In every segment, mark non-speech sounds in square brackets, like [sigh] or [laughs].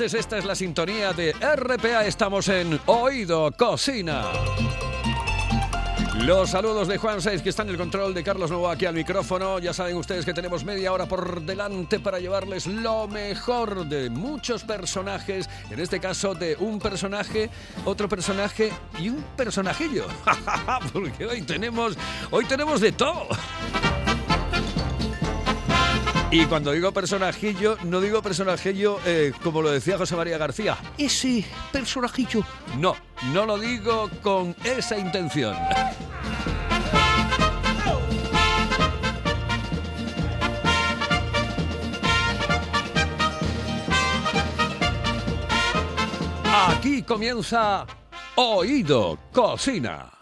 Esta es la sintonía de RPA. Estamos en Oído Cocina. Los saludos de Juan Saiz, que está en el control de Carlos Novo aquí al micrófono. Ya saben ustedes que tenemos media hora por delante para llevarles lo mejor de muchos personajes. En este caso, de un personaje, otro personaje y un personajillo. [laughs] Porque hoy tenemos, hoy tenemos de todo. Y cuando digo personajillo, no digo personajillo eh, como lo decía José María García. Ese personajillo. No, no lo digo con esa intención. Aquí comienza Oído Cocina.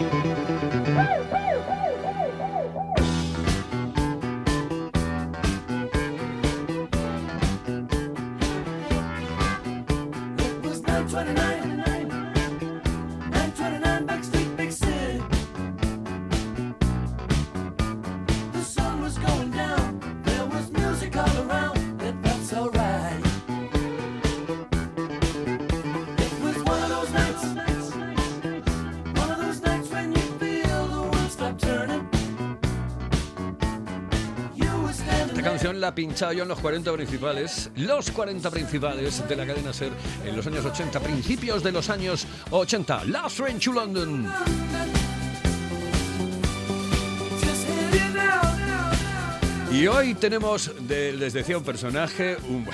Esta canción la pinchaba yo en los 40 principales, los 40 principales de la cadena SER en los años 80, principios de los años 80. Last Train to London. Y hoy tenemos, de- les decía, un personaje, un-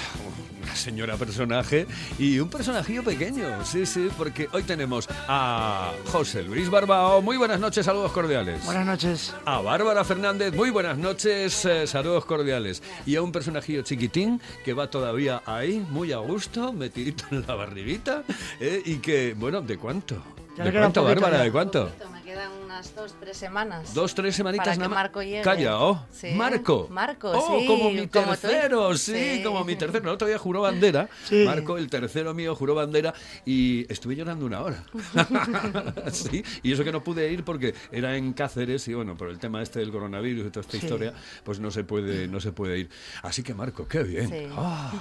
señora personaje y un personajillo pequeño. Sí, sí, porque hoy tenemos a José Luis Barbao. Muy buenas noches, saludos cordiales. Buenas noches. A Bárbara Fernández, muy buenas noches, eh, saludos cordiales. Y a un personajillo chiquitín que va todavía ahí, muy a gusto, metidito en la barriguita. eh, y que, bueno, ¿de cuánto? ¿De cuánto, Bárbara? ¿De cuánto? Quedan unas dos, tres semanas. Dos, tres semanitas Para nada más. Marco llegue. Calla, oh. Sí. Marco. Marco, oh, sí, como mi como tercero, sí, Sí. como mi tercero. El otro día juró bandera. Sí. Marco, el tercero mío, juró bandera y estuve llorando una hora. [laughs] [laughs] sí, y eso que no pude ir porque era en Cáceres y bueno, por el tema este del coronavirus y toda esta Sí. historia, pues no se puede, no se puede ir. Así que Marco, qué bien. Sí. Ah,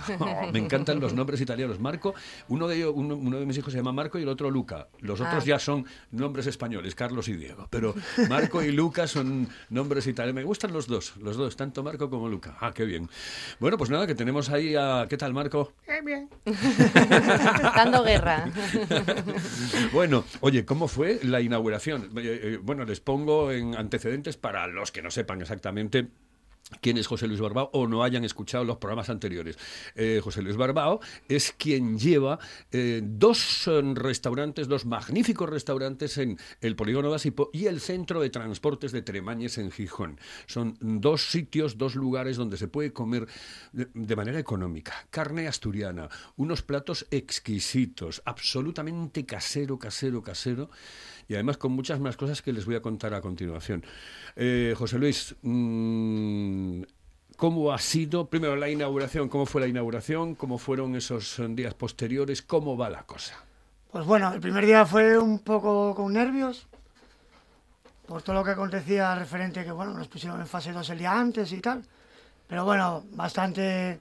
me encantan los nombres italianos. Marco, uno de ellos, uno, uno de mis hijos se llama Marco y el otro Luca. Los otros Ah. ya son nombres españoles, Carlos y Diego. Pero Marco y Luca son nombres italianos. Me gustan los dos, los dos, tanto Marco como Luca. Ah, qué bien. Bueno, pues nada, que tenemos ahí a... ¿Qué tal, Marco? [laughs] Dando guerra. Bueno, oye, ¿cómo fue la inauguración? Eh, eh, Bueno, les pongo en antecedentes para los que no sepan exactamente quién es José Luis Barbao o no hayan escuchado los programas anteriores. Eh, José Luis Barbao es quien lleva eh, dos eh, restaurantes, dos magníficos restaurantes en el Polígono de y el Centro de Transportes de Tremañes en Gijón. Son dos sitios, dos lugares donde se puede comer de manera económica. Carne asturiana, unos platos exquisitos, absolutamente casero, casero, casero y además con muchas más cosas que les voy a contar a continuación. Eh, José Luis, mm, ¿Cómo ha sido, primero, la inauguración? ¿Cómo fue la inauguración? ¿Cómo fueron esos eh, días posteriores? ¿Cómo va la cosa? Pues bueno, el primer día fue un poco con nervios, por todo lo que acontecía referente que, bueno, nos pusieron en fase 2 el día antes y tal. Pero bueno, bastante,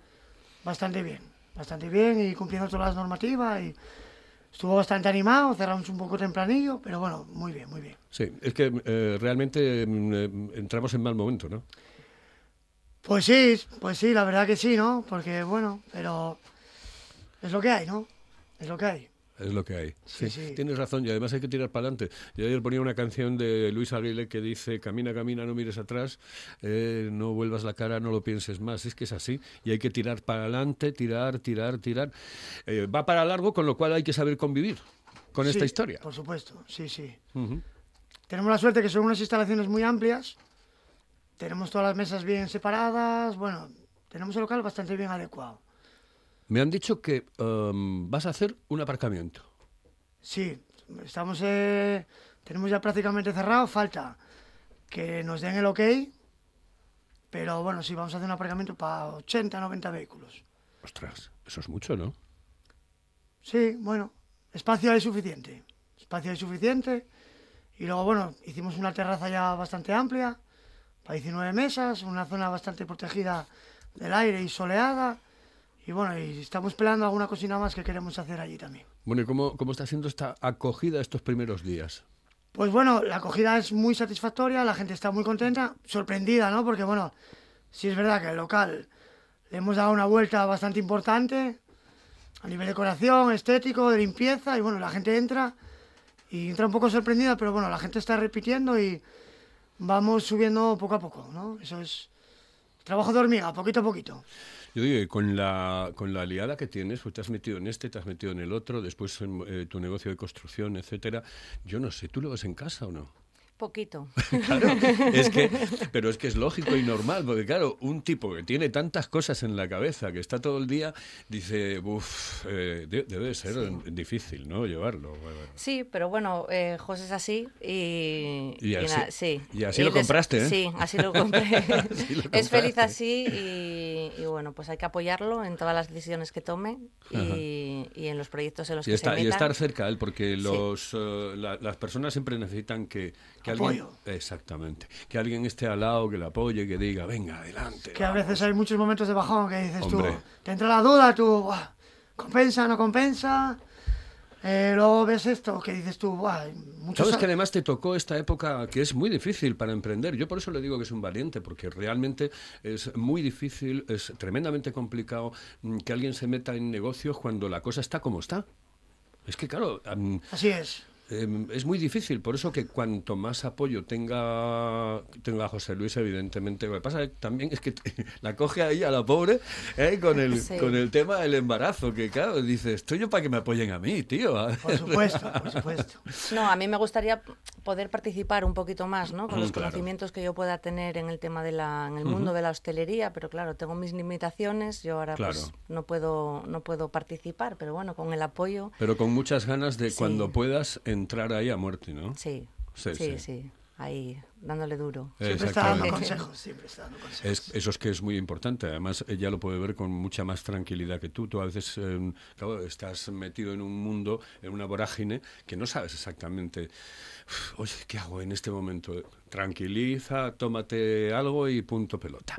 bastante bien, bastante bien y cumpliendo todas las normativas y estuvo bastante animado, cerramos un poco tempranillo, pero bueno, muy bien, muy bien. Sí, es que eh, realmente mm, eh, entramos en mal momento, ¿no? Pues sí, pues sí, la verdad que sí, ¿no? Porque bueno, pero es lo que hay, ¿no? Es lo que hay. Es lo que hay. Sí, sí. Tienes razón y además hay que tirar para adelante. Yo ayer ponía una canción de Luis Aguilé que dice, camina, camina, no mires atrás, eh, no vuelvas la cara, no lo pienses más. Es que es así y hay que tirar para adelante, tirar, tirar, tirar. Eh, va para largo, con lo cual hay que saber convivir con esta historia. Por supuesto, sí, sí. Tenemos la suerte que son unas instalaciones muy amplias. Tenemos todas las mesas bien separadas. Bueno, tenemos el local bastante bien adecuado. Me han dicho que um, vas a hacer un aparcamiento. Sí, estamos, eh, tenemos ya prácticamente cerrado. Falta que nos den el ok. Pero bueno, sí, vamos a hacer un aparcamiento para 80, 90 vehículos. Ostras, eso es mucho, ¿no? Sí, bueno, espacio hay suficiente. Espacio hay suficiente. Y luego, bueno, hicimos una terraza ya bastante amplia, para 19 mesas, una zona bastante protegida del aire y soleada. Y bueno, y estamos peleando alguna cocina más que queremos hacer allí también. Bueno, ¿y cómo, cómo está siendo esta acogida estos primeros días? Pues bueno, la acogida es muy satisfactoria, la gente está muy contenta, sorprendida, ¿no? Porque bueno, sí es verdad que el local le hemos dado una vuelta bastante importante a nivel de decoración, estético, de limpieza, y bueno, la gente entra y entra un poco sorprendida, pero bueno, la gente está repitiendo y vamos subiendo poco a poco, ¿no? Eso es trabajo de hormiga, poquito a poquito. Yo digo, con la, con la aliada que tienes, pues te has metido en este, te has metido en el otro, después en eh, tu negocio de construcción, etcétera. Yo no sé, ¿tú lo ves en casa o no? Poquito. [laughs] Claro, es que, pero es que es lógico y normal, porque claro, un tipo que tiene tantas cosas en la cabeza, que está todo el día, dice, uff, debe de ser difícil, ¿no? Llevarlo. Bueno, Sí, pero bueno, eh, José es así y... Y así- na- sí. y así lo compraste, ¿eh? Sí, así lo compré. [laughs] Así lo [laughs] es feliz así y, y bueno, pues hay que apoyarlo en todas las decisiones que tome y, y en los proyectos en los Y, que está- se y meta. estar cerca él, porque los, eh, la- las personas siempre necesitan que, que alguien... Exactamente. Que alguien esté al lado, que le apoye, que diga, venga, adelante. Que a vamos". veces hay muchos momentos de bajón que dices Hombre. tú, te entra la duda, tú, "Buah, compensa, no compensa. Eh, luego ves esto que dices tú, "Buah, muchos Sabes que además te tocó esta época que es muy difícil para emprender. Yo por eso le digo que es un valiente, porque realmente es muy difícil, es tremendamente complicado mm, que alguien se meta en negocios cuando la cosa está como está. Es que claro, am, Así es. Em, es muy difícil, por eso que cuanto más apoyo tenga, tenga José Luis, evidentemente, lo que pasa también es que te- [laughs] la coge ahí a la pobre eh, con, el, Sí. con el tema del embarazo, que claro, dice, estoy yo para que me apoyen a mí, tío. [laughs] Por supuesto, por supuesto. No, a mí me gustaría poder participar un poquito más, ¿no? Con Mm, los claro. conocimientos que yo pueda tener en el tema de la, en el mundo de la hostelería, pero claro, tengo mis limitaciones. Yo ahora pues Claro. no puedo, no puedo participar, pero bueno, con el apoyo, Pero con muchas ganas de Sí. cuando puedas entrar ahí a muerte, ¿no? sí, Sí, sí, sí. sí, ahí dándole duro. Siempre está dando consejos, siempre está dando consejos. Es, eso es que es muy importante. Además, ella lo puede ver con mucha más tranquilidad que tú. Tú a veces, eh, claro, estás metido en un mundo, en una vorágine, que no sabes exactamente, "Uf, oye, ¿qué hago en este momento? Tranquiliza, tómate algo y punto pelota.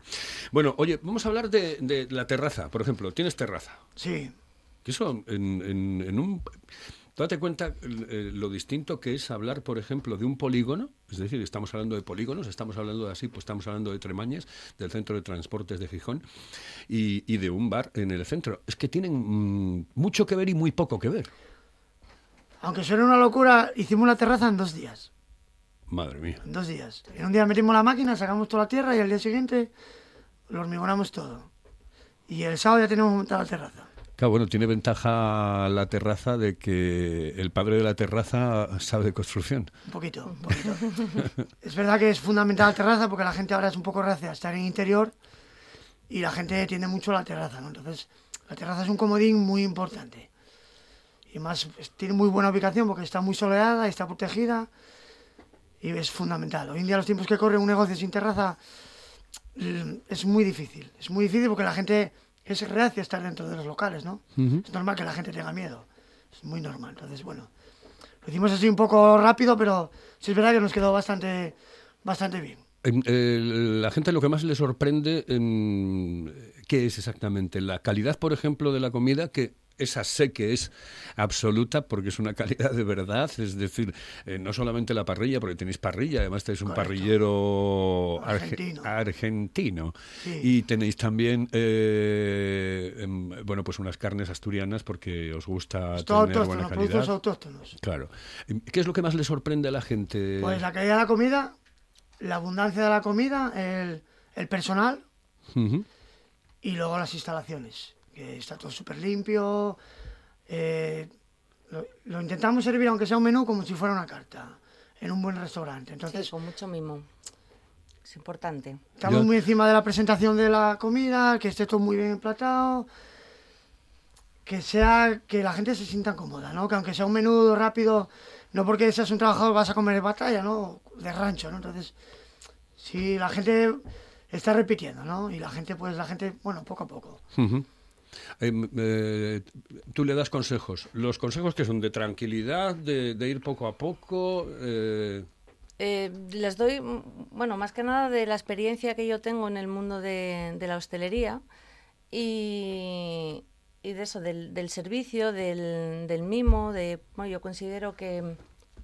Bueno, oye, vamos a hablar de, de la terraza, por ejemplo. ¿Tienes terraza? Sí, Que eso en, en- en un... ¿Tú date cuenta eh, lo distinto que es hablar, por ejemplo, de un polígono? Es decir, estamos hablando de polígonos, estamos hablando de así, pues estamos hablando de Tremañes, del Centro de Transportes de Gijón, y, y de un bar en el centro. Es que tienen mm, mucho que ver y muy poco que ver. aunque suene una locura, hicimos la terraza en dos días. Madre mía. En dos días. En un día metimos la máquina, sacamos toda la tierra y al día siguiente lo hormigonamos todo. Y el sábado ya tenemos montada la terraza. Claro, bueno, tiene ventaja la terraza de que el padre de la terraza sabe de construcción. Un poquito, un poquito. es verdad que es fundamental la terraza porque la gente ahora es un poco reacia a estar en interior y la gente tiende mucho la terraza. Entonces, la terraza es un comodín muy importante. Y más, tiene muy buena ubicación porque está muy soleada, está protegida y es fundamental. Hoy en día, los tiempos que corren un negocio sin terraza es muy difícil. Es muy difícil porque la gente es reacia estar dentro de los locales, ¿no? Es normal que la gente tenga miedo. Es muy normal. Entonces, bueno, lo hicimos así un poco rápido, pero sí es verdad que nos quedó bastante, bastante bien. Em, eh, la gente lo que más le sorprende, em, ¿qué es exactamente? La calidad, por ejemplo, de la comida, que esa sé que es absoluta porque es una calidad de verdad, es decir, eh, no solamente la parrilla, porque tenéis parrilla, además tenéis un Correcto. parrillero arge- Argentino. argentino. Sí. y tenéis también, eh, em, bueno, pues unas carnes asturianas porque os gusta Es todo tener buena autóctono, productos autóctonos. Claro. Em, ¿Qué es lo que más le sorprende a la gente? Pues la calidad de la comida, la abundancia de la comida, el, el personal y luego las instalaciones, que está todo súper limpio. eh, lo, lo intentamos servir, aunque sea un menú, como si fuera una carta, en un buen restaurante. Entonces, Sí, con mucho mimo. Es importante. estamos Yo- muy encima de la presentación de la comida, que esté todo muy bien emplatado, que sea que la gente se sienta cómoda, ¿no? Que aunque sea un menú rápido, no porque seas un trabajador vas a comer de batalla, ¿no? De rancho, ¿no? Entonces, si la gente está repitiendo, ¿no? Y la gente, pues la gente, bueno, poco a poco. Ujú. Em, eh, tú le das consejos. Los consejos que son de tranquilidad, de, de ir poco a poco. eh, Eh, les doy, bueno, más que nada de la experiencia que yo tengo en el mundo de, de la hostelería y, y de eso, del, del servicio, del, del mimo, de, bueno, yo considero que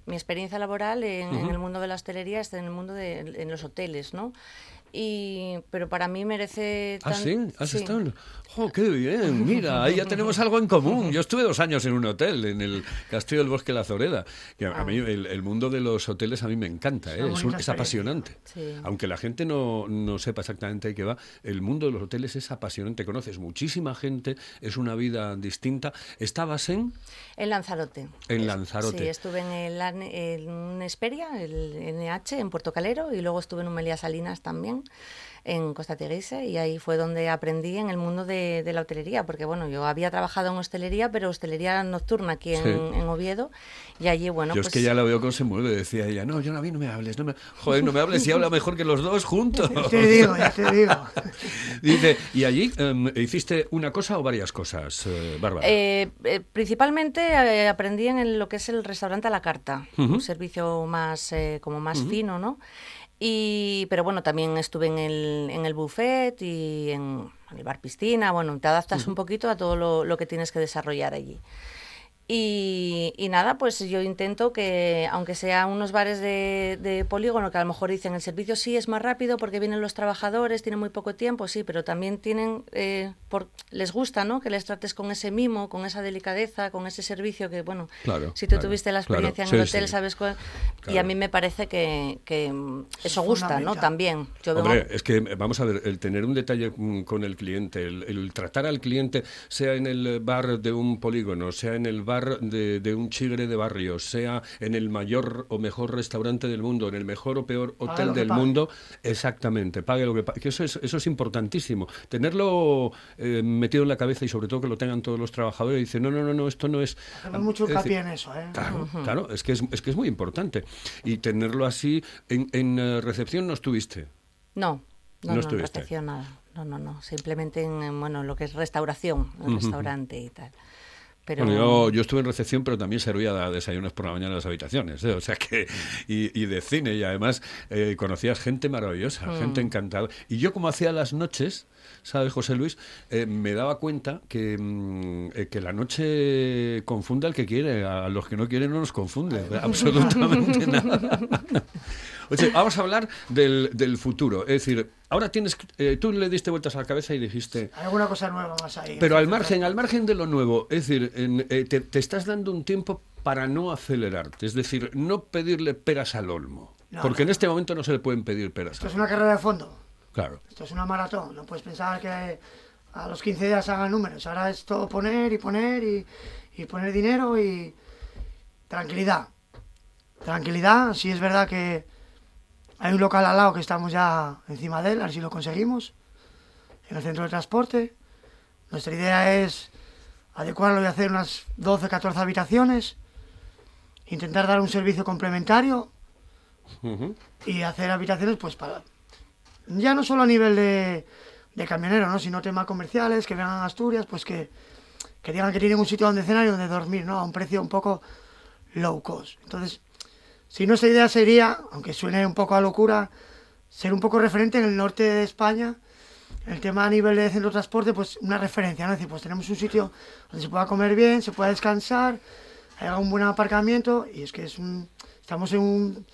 mi experiencia laboral en, en el mundo de la hostelería está en el mundo de en los hoteles, ¿no? Y, pero para mí merece... Ah, sí, has sí. estado. ¡Oh, qué bien! Mira, ahí ya tenemos algo en común. Yo estuve dos años en un hotel, en el Castillo del Bosque de la Zoreda. Que a, a mí el, el mundo de los hoteles a mí me encanta, ¿eh? es, un- es apasionante. Sí. Aunque la gente no, no sepa exactamente de qué va, el mundo de los hoteles es apasionante. Conoces muchísima gente, es una vida distinta. ¿Estabas en? En Lanzarote. En Lanzarote. Sí, estuve en, el, en Esperia, el NH, en Puerto Calero, y luego estuve en un Meliá Salinas también, en Costa Teguise, y ahí fue donde aprendí en el mundo de, de la hotelería, porque bueno, yo había trabajado en hostelería, pero hostelería nocturna aquí en, Sí. en Oviedo, y allí, bueno, yo pues... es que ya la veo cómo se mueve, decía ella. No, yo no, a mí no me hables. No me... Joder, no me hables y habla mejor que los dos juntos. [laughs] Te digo, ya te digo. [laughs] Dice, ¿y allí em, hiciste una cosa o varias cosas, eh, Bárbara? Eh, eh, principalmente eh, aprendí en el- lo que es el restaurante a la carta, un servicio más eh, como más fino, ¿no? Y, pero bueno, también estuve en el, en el buffet y en, en el bar piscina. Bueno, te adaptas un poquito a todo lo, lo que tienes que desarrollar allí. Y, y nada, pues yo intento que, aunque sea unos bares de, de polígono, que a lo mejor dicen el servicio sí es más rápido porque vienen los trabajadores, tienen muy poco tiempo, sí, pero también tienen, eh, por, les gusta, ¿no? Que les trates con ese mimo, con esa delicadeza, con ese servicio que, bueno, Claro, si tú claro, tuviste la claro, experiencia en sí, el hotel, sí. sabes cuál. Y Claro. a mí me parece que, que, eso gusta, ¿no? También. Yo veo- Hombre, es que vamos a ver, el tener un detalle con el cliente, el, el tratar al cliente, sea en el bar de un polígono, sea en el bar de, de un chigre de barrio, sea en el mayor o mejor restaurante del mundo, en el mejor o peor hotel del pague. mundo, exactamente, pague lo que pague. Que eso es, eso es importantísimo. Tenerlo eh, metido en la cabeza y sobre todo que lo tengan todos los trabajadores y dicen, no, no, no, no, esto no es... Hacemos mucho Es decir, hincapié en eso, ¿eh? Claro, claro, es que es, es que es muy importante. Y tenerlo así, en, en eh, recepción no estuviste. No, No no, no, recepción nada. No, no, no. Simplemente en, en, bueno, lo que es restauración, en restaurante y tal. Pero Bueno, yo, yo estuve en recepción, pero también servía desayunos por la mañana en las habitaciones. ¿eh? O sea que. Y, y de cine, y además eh, conocías gente maravillosa, gente encantada. Y yo, como hacía las noches, ¿sabes, José Luis? Eh, me daba cuenta que, mm, eh, que la noche confunde al que quiere, a los que no quieren no nos confunde, absolutamente [laughs] nada. Vamos a hablar del, del futuro. Es decir, ahora tienes. eh, tú le diste vueltas a la cabeza y dijiste. Hay alguna cosa nueva más ahí. Pero al margen, al margen de lo nuevo, es decir, en- eh, te, te estás dando un tiempo para no acelerarte, es decir, no pedirle peras al olmo. No, porque no, en este momento no se le pueden pedir peras Esto al es una carrera de fondo. Claro. Esto es una maratón. No puedes pensar que a los 15 días hagan números. Ahora es todo poner y poner y, y poner dinero y tranquilidad. Tranquilidad. Sí es verdad que hay un local al lado que estamos ya encima de él, a ver si lo conseguimos, en el centro de transporte. Nuestra idea es adecuarlo y hacer unas 12, 14 habitaciones, intentar dar un servicio complementario Ujú. y hacer habitaciones pues para Ya no solo a nivel de, de camionero, ¿no? Sino temas comerciales, que vengan a Asturias, pues que, que digan que tienen un sitio donde cenar y donde dormir, ¿no? A un precio un poco low cost. Entonces, si nuestra idea sería, aunque suene un poco a locura, ser un poco referente en el norte de España, el tema a nivel de centro de transporte, pues una referencia, ¿no? Es decir, pues tenemos un sitio donde se pueda comer bien, se pueda descansar, haya un buen aparcamiento, y es que es un, estamos en un-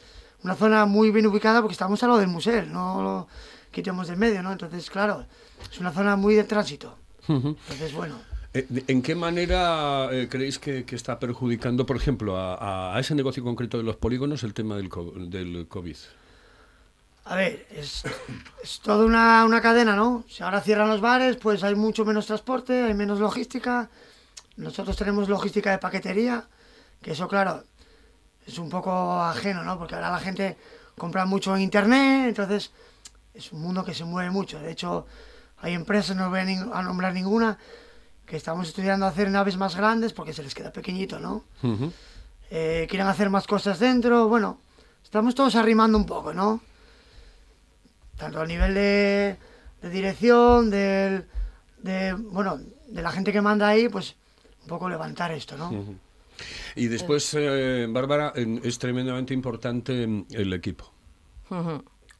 una zona muy bien ubicada porque estamos a lo del museo, no lo quitemos del medio, ¿no? Entonces, claro, es una zona muy de tránsito. Entonces, bueno, Eh, ¿En qué manera eh, creéis que, que está perjudicando, por ejemplo, a, a ese negocio concreto de los polígonos el tema del, co- del COVID? A ver, es, es toda una, una cadena, ¿no? Si ahora cierran los bares, pues hay mucho menos transporte, hay menos logística. Nosotros tenemos logística de paquetería, que eso, claro, es un poco ajeno, ¿no? Porque ahora la gente compra mucho en internet, entonces es un mundo que se mueve mucho. De hecho, hay empresas, no voy a, nombrar ninguna, que estamos estudiando hacer naves más grandes porque se les queda pequeñito, ¿no? Eh, quieren hacer más cosas dentro, bueno, estamos todos arrimando un poco, ¿no? tanto a nivel de, de dirección, del, de, bueno, de la gente que manda ahí, pues un poco levantar esto, ¿no? Y después, eh, Bárbara, en- es tremendamente importante mm, el equipo.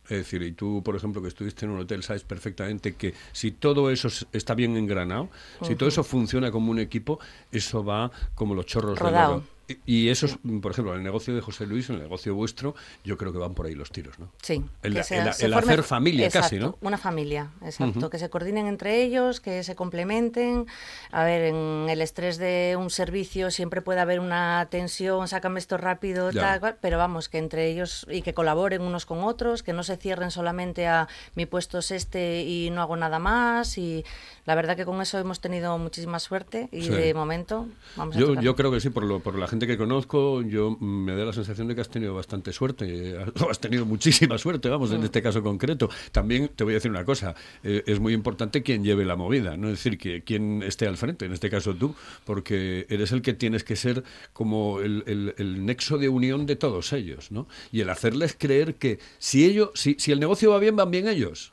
Es decir, y tú, por ejemplo, que estuviste en un hotel, sabes perfectamente que si todo eso está bien engranado, si todo eso funciona como un equipo, eso va como los chorros Rodado. oro. Y y eso, es, por ejemplo, el negocio de José Luis, el negocio vuestro, yo creo que van por ahí los tiros, ¿no? Sí. El- que el- se el forme- hacer familia casi, Exacto, ¿no? Una familia, exacto. Que se coordinen entre ellos, que se complementen. A ver, en el estrés de un servicio siempre puede haber una tensión, sácame esto rápido, Ya. tal, cual, pero vamos, que entre ellos y que colaboren unos con otros, que no se cierren solamente a mi puesto es este y no hago nada más. Y la verdad que con eso hemos tenido muchísima suerte y Sí. de momento vamos a Yo, tocar. yo creo que sí, por, lo, por la gente que conozco, yo mm, me da la sensación de que has tenido bastante suerte, [laughs] has tenido muchísima suerte, vamos, Mm. en este caso concreto. También te voy a decir una cosa, eh, es muy importante quien lleve la movida, no es decir, que quien esté al frente, en este caso tú, porque eres el que tienes que ser como el, el- el nexo de unión de todos ellos, ¿no? Y el hacerles creer que si ellos, si, si el negocio va bien, van bien ellos.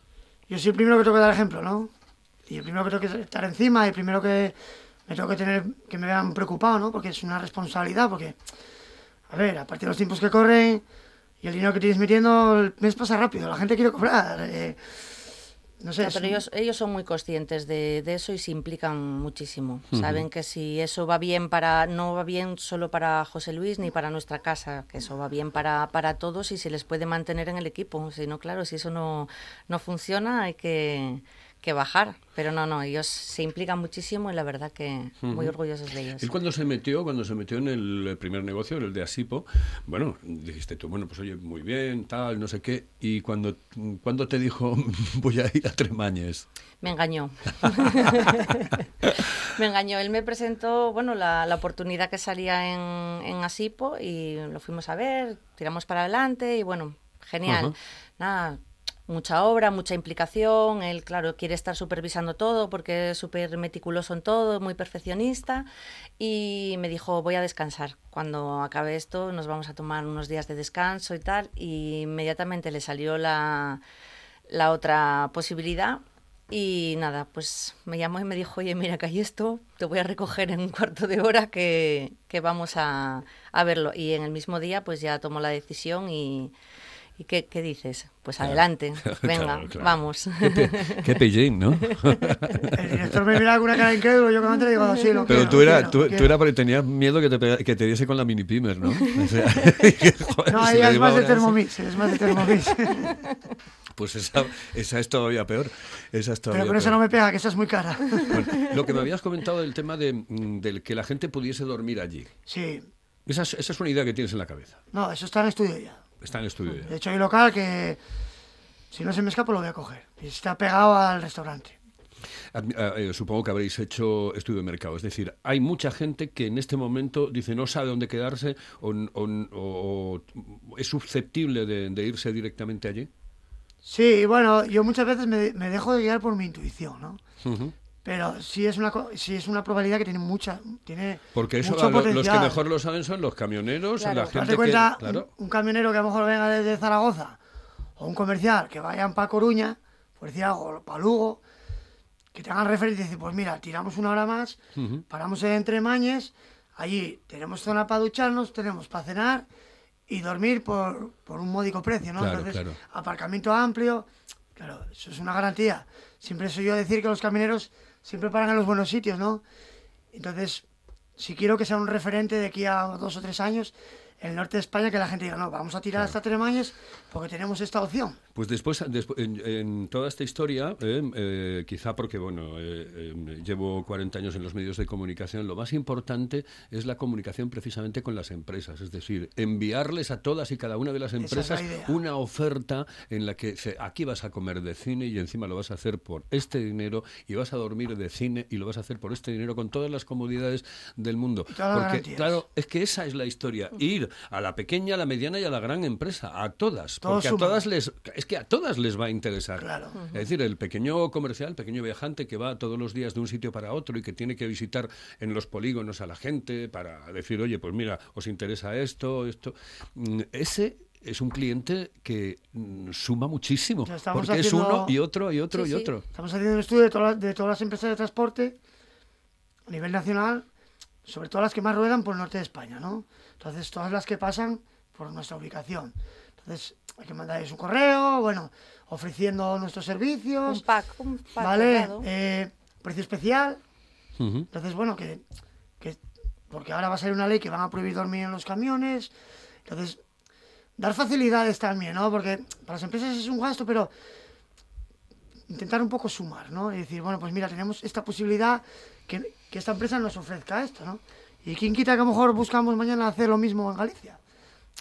Yo soy el primero que tengo que dar ejemplo, ¿no? Y el primero que tengo que estar encima y el primero que me tengo que tener, que me vean preocupado, ¿no? Porque es una responsabilidad, porque, a ver, aparte de los tiempos que corren y el dinero que tienes metiendo, el mes pasa rápido, la gente quiere cobrar. eh, no sé, pero un- ellos, ellos son muy conscientes de, de eso y se implican muchísimo. Saben que si eso va bien para, no va bien solo para José Luis ni para nuestra casa, que eso va bien para, para todos y se les puede mantener en el equipo. Si no, claro, si eso no, no funciona hay que, que bajar. Pero no, no, ellos se implican muchísimo y la verdad que muy orgullosos de ellos. Él cuando se metió, cuando se metió en el primer negocio, el de Asipo, bueno, dijiste tú, bueno, pues oye, muy bien, tal, no sé qué, y cuando, cuando te dijo, [laughs] voy a ir a Tremañes. Me engañó. [laughs] [laughs] me engañó. Él me presentó, bueno, la, la oportunidad que salía en, en Asipo y lo fuimos a ver, tiramos para adelante y bueno, genial. Nada, mucha obra, mucha implicación. Él, claro, quiere estar supervisando todo porque es súper meticuloso en todo, muy perfeccionista. Y me dijo, voy a descansar. Cuando acabe esto nos vamos a tomar unos días de descanso y tal. Y inmediatamente le salió la, la otra posibilidad. Y nada, pues me llamó y me dijo, oye, mira que hay esto, te voy a recoger en un cuarto de hora que, que vamos a, a verlo. Y en el mismo día pues ya tomó la decisión y, ¿y qué, qué dices? Pues adelante, [laughs] venga, Claro, claro. vamos. [laughs] Qué, qué ¿no? [laughs] El director me mira con una cara incrédula, yo como te digo, sí, lo Pero quiero, tú, era, quiero, tú, lo tú quiero. era porque tenías miedo que te, que te diese con la mini pimer, ¿no? O sea, que, joder, No, ella le es más de Thermomix, es más de Thermomix. Pues esa, esa es todavía peor. Esa es todavía Pero con eso no me pega, que esa es muy cara. Bueno, lo que me habías comentado del tema de, mm, del que la gente pudiese dormir allí. Sí, Esa es, esa es una idea que tienes en la cabeza. no, eso está en estudio ya. Está en el estudio ya. De hecho, hay local que si no se me escapa lo voy a coger. Y está pegado al restaurante. Eh, supongo que habréis hecho estudio de mercado. Es decir, hay mucha gente que en este momento dice no sabe dónde quedarse o, es susceptible de, de irse directamente allí. Sí, bueno, yo muchas veces me, me dejo de guiar por mi intuición, ¿no? Pero sí es una, sí es una probabilidad que tiene mucha, tiene Porque eso mucho lo- los que mejor lo saben son los camioneros, Claro. la gente cuenta, que... Claro. un, un camionero que a lo mejor venga desde Zaragoza o un comercial que vayan para Coruña, por decir algo, para Lugo, que tengan referencia y decir, pues mira, tiramos una hora más, paramos en Tremañes, allí tenemos zona para ducharnos, tenemos para cenar y dormir por, por un módico precio, ¿no? Claro, Entonces, claro. aparcamiento amplio, claro, eso es una garantía. Siempre soy yo decir que los camioneros siempre paran en los buenos sitios, ¿no? Entonces, si quiero que sea un referente de aquí a dos o tres años, el norte de España, que la gente diga, no, vamos a tirar hasta Tremañes porque tenemos esta opción. Pues después, despu- en, en toda esta historia, eh, eh, quizá porque bueno, eh, eh, llevo 40 años en los medios de comunicación, lo más importante es la comunicación precisamente con las empresas, es decir, enviarles a todas y cada una de las Esa es empresas una oferta en la que se- aquí vas a comer de cine y encima lo vas a hacer por este dinero y vas a dormir de cine y lo vas a hacer por este dinero con todas las comodidades del mundo. Porque garantías. claro, es que esa es la historia, ir a la pequeña, a la mediana y a la gran empresa, a todas, Todo porque a todas les es que a todas les va a interesar. Claro. Es decir, el pequeño comercial, el pequeño viajante que va todos los días de un sitio para otro y que tiene que visitar en los polígonos a la gente para decir, oye, pues mira, os interesa esto, esto. Mm, Ese es un cliente que mm, suma muchísimo, porque es uno y otro y otro Sí, y sí. otro. Estamos haciendo un estudio de, todas de todas las empresas de transporte a nivel nacional, sobre todo las que más ruedan por el norte de España, ¿no? Entonces, todas las que pasan por nuestra ubicación. Entonces, hay que mandarles un correo, bueno, ofreciendo nuestros servicios, Un pack, un pack. ¿vale? Eh, precio especial. Entonces, bueno, que, que- Porque ahora va a salir una ley que van a prohibir dormir en los camiones. Entonces, dar facilidades también, ¿no? Porque para las empresas es un gasto, pero intentar un poco sumar, ¿no? Y decir, bueno, pues mira, tenemos esta posibilidad que, que esta empresa nos ofrezca esto, ¿no? Y quién quita que a lo mejor buscamos mañana hacer lo mismo en Galicia.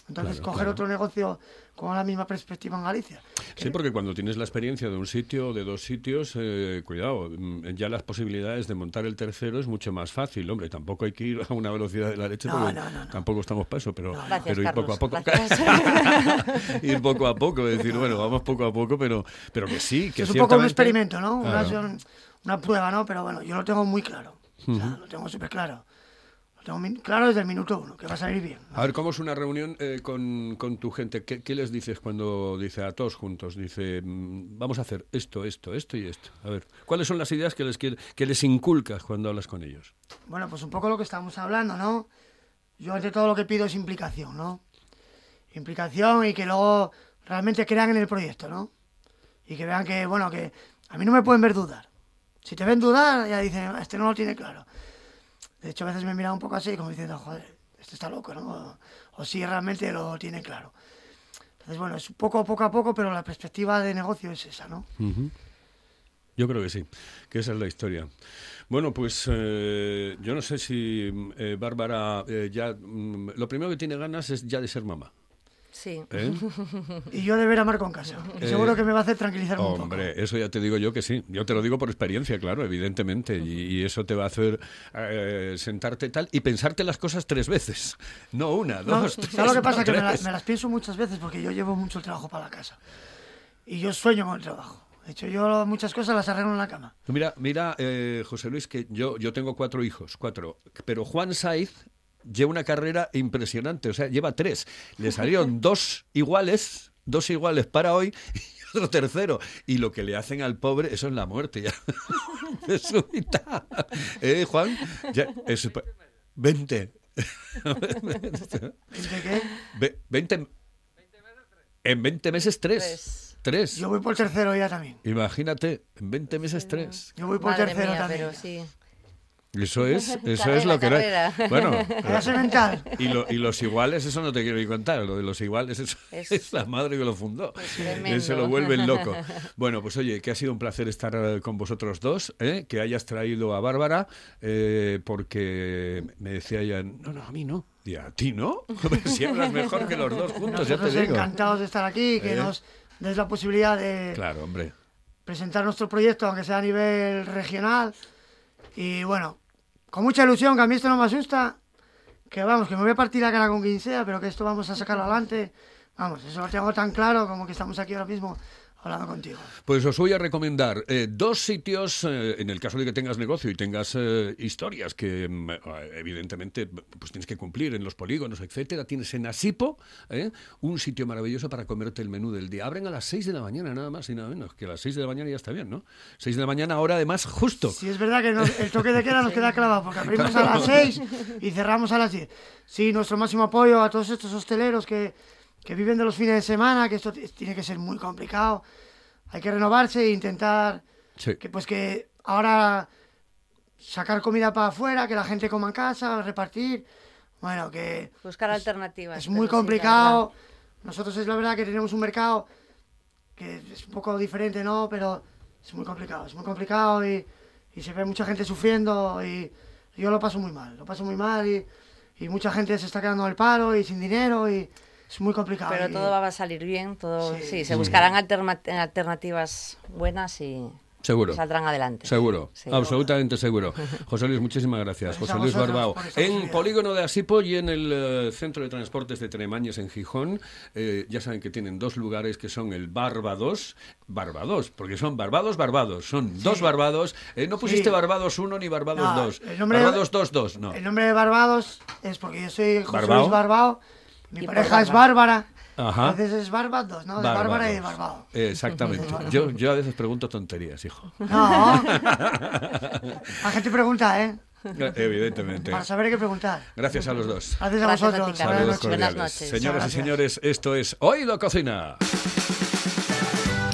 Entonces, Claro, coger claro. otro negocio con la misma perspectiva en Galicia. Sí, porque cuando tienes la experiencia de un sitio o de dos sitios, eh, cuidado, mm, ya las posibilidades de montar el tercero es mucho más fácil. Hombre, tampoco hay que ir a una velocidad de la leche, No, porque no, no, no. tampoco estamos para eso, pero, Gracias, pero ir poco a poco. [laughs] ir poco a poco, decir, bueno, vamos poco a poco, pero, pero que sí, que es un poco un experimento, ¿no? Una, Claro. son- una prueba, ¿no? Pero bueno, yo lo tengo muy claro. O sea, lo tengo súper claro. Tengo claro desde el minuto uno, que va a salir bien. A ver, ¿cómo es una reunión eh, con, con tu gente? ¿Qué, qué les dices cuando dice a todos juntos? Dice, mm, vamos a hacer esto, esto, esto y esto. A ver, ¿cuáles son las ideas que les, que les inculcas cuando hablas con ellos? Bueno, pues un poco lo que estamos hablando, ¿no? Yo ante todo lo que pido es implicación, ¿no? Implicación y que luego realmente crean en el proyecto, ¿no? Y que vean que, bueno, que a mí no me pueden ver dudar. Si te ven dudar, ya dicen, "Ah, este no lo tiene claro. De hecho, a veces me miran un poco así, como diciendo, joder, este está loco, ¿no? O, si realmente lo tiene claro. Entonces, bueno, es poco, poco a poco, pero la perspectiva de negocio es esa, ¿no? Yo creo que sí, que esa es la historia. Bueno, pues eh, yo no sé si eh, Bárbara eh, ya... mm, lo primero que tiene ganas es ya de ser mamá. Sí. ¿eh? Y yo de ver a Marco en casa. [laughs] que Eh, seguro que me va a hacer tranquilizarme un poco. Hombre, eso ya te digo yo que sí. Yo te lo digo por experiencia, claro, evidentemente. Y, y eso te va a hacer eh, sentarte tal y pensarte las cosas tres veces. [laughs] No una, No, dos, tres. ¿Sabes lo que pasa? no, que me, la- tres. me las pienso muchas veces porque yo llevo mucho el trabajo para la casa. Y yo sueño con el trabajo. De hecho, yo muchas cosas las arreglo en la cama. Mira, mira, eh, José Luis, que yo, yo tengo cuatro hijos, cuatro. Pero Juan Saiz lleva una carrera impresionante, o sea, lleva tres. Le salieron [laughs] dos iguales, dos iguales para hoy y otro tercero. Y lo que le hacen al pobre, eso es la muerte ya. [laughs] De súbita. ¿Eh, Juan? Ya, es, 20. ¿Viste qué? Ve- 20. En 20 meses, tres. Tres. Tres. Yo voy por tercero ya también. Imagínate, en 20 meses, tres. Yo voy por Madre tercero mía, también. pero sí. Eso es, [laughs] eso Carrera, es lo que no hay. carrera. Bueno, [laughs] mental. y, lo- y los iguales, eso no te quiero ni contar. Lo de los iguales, eso [laughs] Es- es la madre que lo fundó. tremendo. Se lo vuelven loco. Bueno, pues oye, que ha sido un placer estar eh, con vosotros dos, ¿eh? que hayas traído a Bárbara, eh, porque me decía ella, no, no, a mí no. Y a ti no. si hablas mejor que los dos juntos, ya te Nosotros digo. encantados de estar aquí, que ¿Eh? nos des la posibilidad de Claro, hombre. presentar nuestro proyecto, aunque sea a nivel regional. Y bueno, con mucha ilusión, que a mí esto no me asusta. Que vamos, que me voy a partir la cara con quien sea, pero que esto vamos a sacarlo adelante. Vamos, eso lo tengo tan claro como que estamos aquí ahora mismo hablando contigo. Pues os voy a recomendar eh, dos sitios, eh, en el caso de que tengas negocio y tengas eh, historias que mm, eh, evidentemente pues tienes que cumplir en los polígonos, etcétera. Tienes en Asipo eh, un sitio maravilloso para comerte el menú del día. Abren a las 6 de la mañana, nada más y nada menos. Que a las 6 de la mañana ya está bien, ¿no? 6 de la mañana, ahora además justo. Sí, es verdad que nos- el toque de queda nos queda clavado, porque abrimos a las 6 y cerramos a las 10. Sí, nuestro máximo apoyo a todos estos hosteleros que, que viven de los fines de semana, que esto tiene que ser muy complicado. Hay que renovarse e intentar Sí. que pues que ahora sacar comida para afuera, que la gente coma en casa, repartir. Bueno, que Buscar alternativas. es muy sí, complicado. Nosotros es la verdad que tenemos un mercado que es un poco diferente, ¿no? Pero es muy complicado, es muy complicado y, y se ve mucha gente sufriendo y yo lo paso muy mal, lo paso muy mal y, y mucha gente se está quedando el paro y sin dinero y es muy complicado. Pero y- todo va a salir bien, todo Sí. sí, se buscarán alterna- alternativas buenas y Seguro. saldrán adelante. Seguro, Sí. absolutamente seguro. [laughs] José Luis, muchísimas gracias. Gracias José Luis Barbao. En. Polígono de Asipo y en el eh, Centro de Transportes de Tremañes en Gijón, eh, ya saben que tienen dos lugares que son el Barbados, Barbados, porque son Barbados, Barbados, son dos Barbados. Eh, no pusiste Sí. Barbados 1 ni Barbados No, 2. el nombre- Barbados 2, 2, no. El nombre de Barbados es porque yo soy José Barbao. Luis Barbao, mi pareja es Bárbara. Ajá. entonces es Barbados, ¿no? De Bárbara y de. Eh, Exactamente. Yo, yo a veces pregunto tonterías, hijo. No, [laughs] la gente pregunta, ¿eh? Evidentemente. Para saber qué preguntar. Gracias a los dos. Gracias a Gracias a ti, vosotros. Buenas Saludos noches. Buenas cordiales. noches. Señoras y señores, esto es Oído Cocina.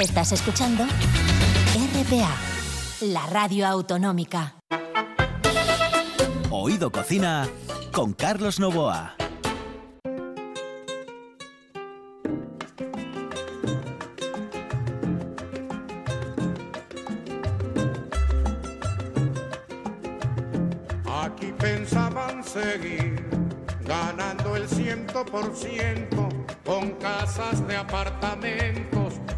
Estás escuchando RPA, la radio autonómica. Oído Cocina con Carlos Novoa. Aquí pensaban seguir ganando el ciento por ciento con casas de apartamentos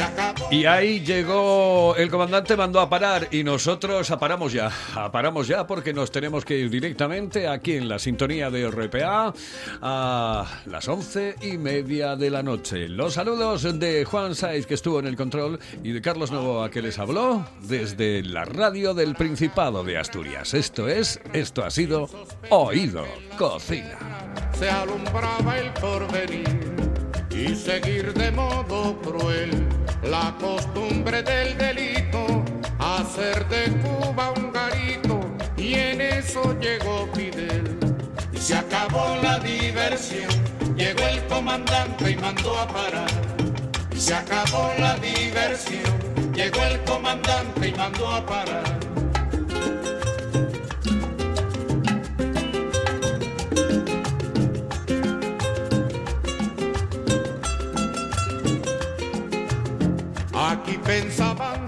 acabó Y ahí llegó el comandante, mandó a parar y nosotros aparamos ya. Aparamos ya porque nos tenemos que ir directamente aquí en la sintonía de RPA a las once y media de la noche. Los saludos de Juan Saiz que estuvo en el control y de Carlos Novoa que les habló desde la radio del Principado de Asturias. Esto es, esto ha sido Oído Cocina. se alumbraba el porvenir y seguir de modo cruel la costumbre del delito, hacer de Cuba un garito y en eso llegó Fidel. Y se acabó la diversión, llegó el comandante y mandó a parar. Y se acabó la diversión, llegó el comandante y mandó a parar.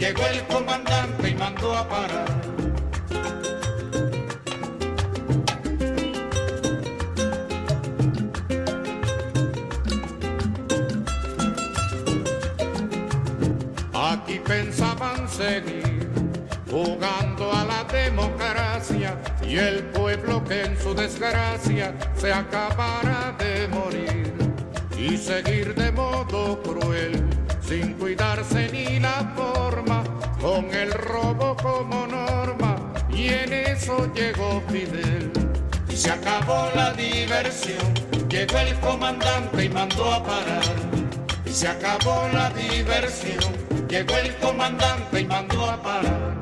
llegó el comandante y mandó a parar. Aquí pensaban seguir jugando a la democracia y el pueblo que en su desgracia se acabará de morir y seguir de modo cruel sin cuidarse ni la forma con el robo como norma y en eso llegó Fidel. Y se acabó la diversión llegó el comandante y mandó a parar. Y se acabó la diversión llegó el comandante y mandó a parar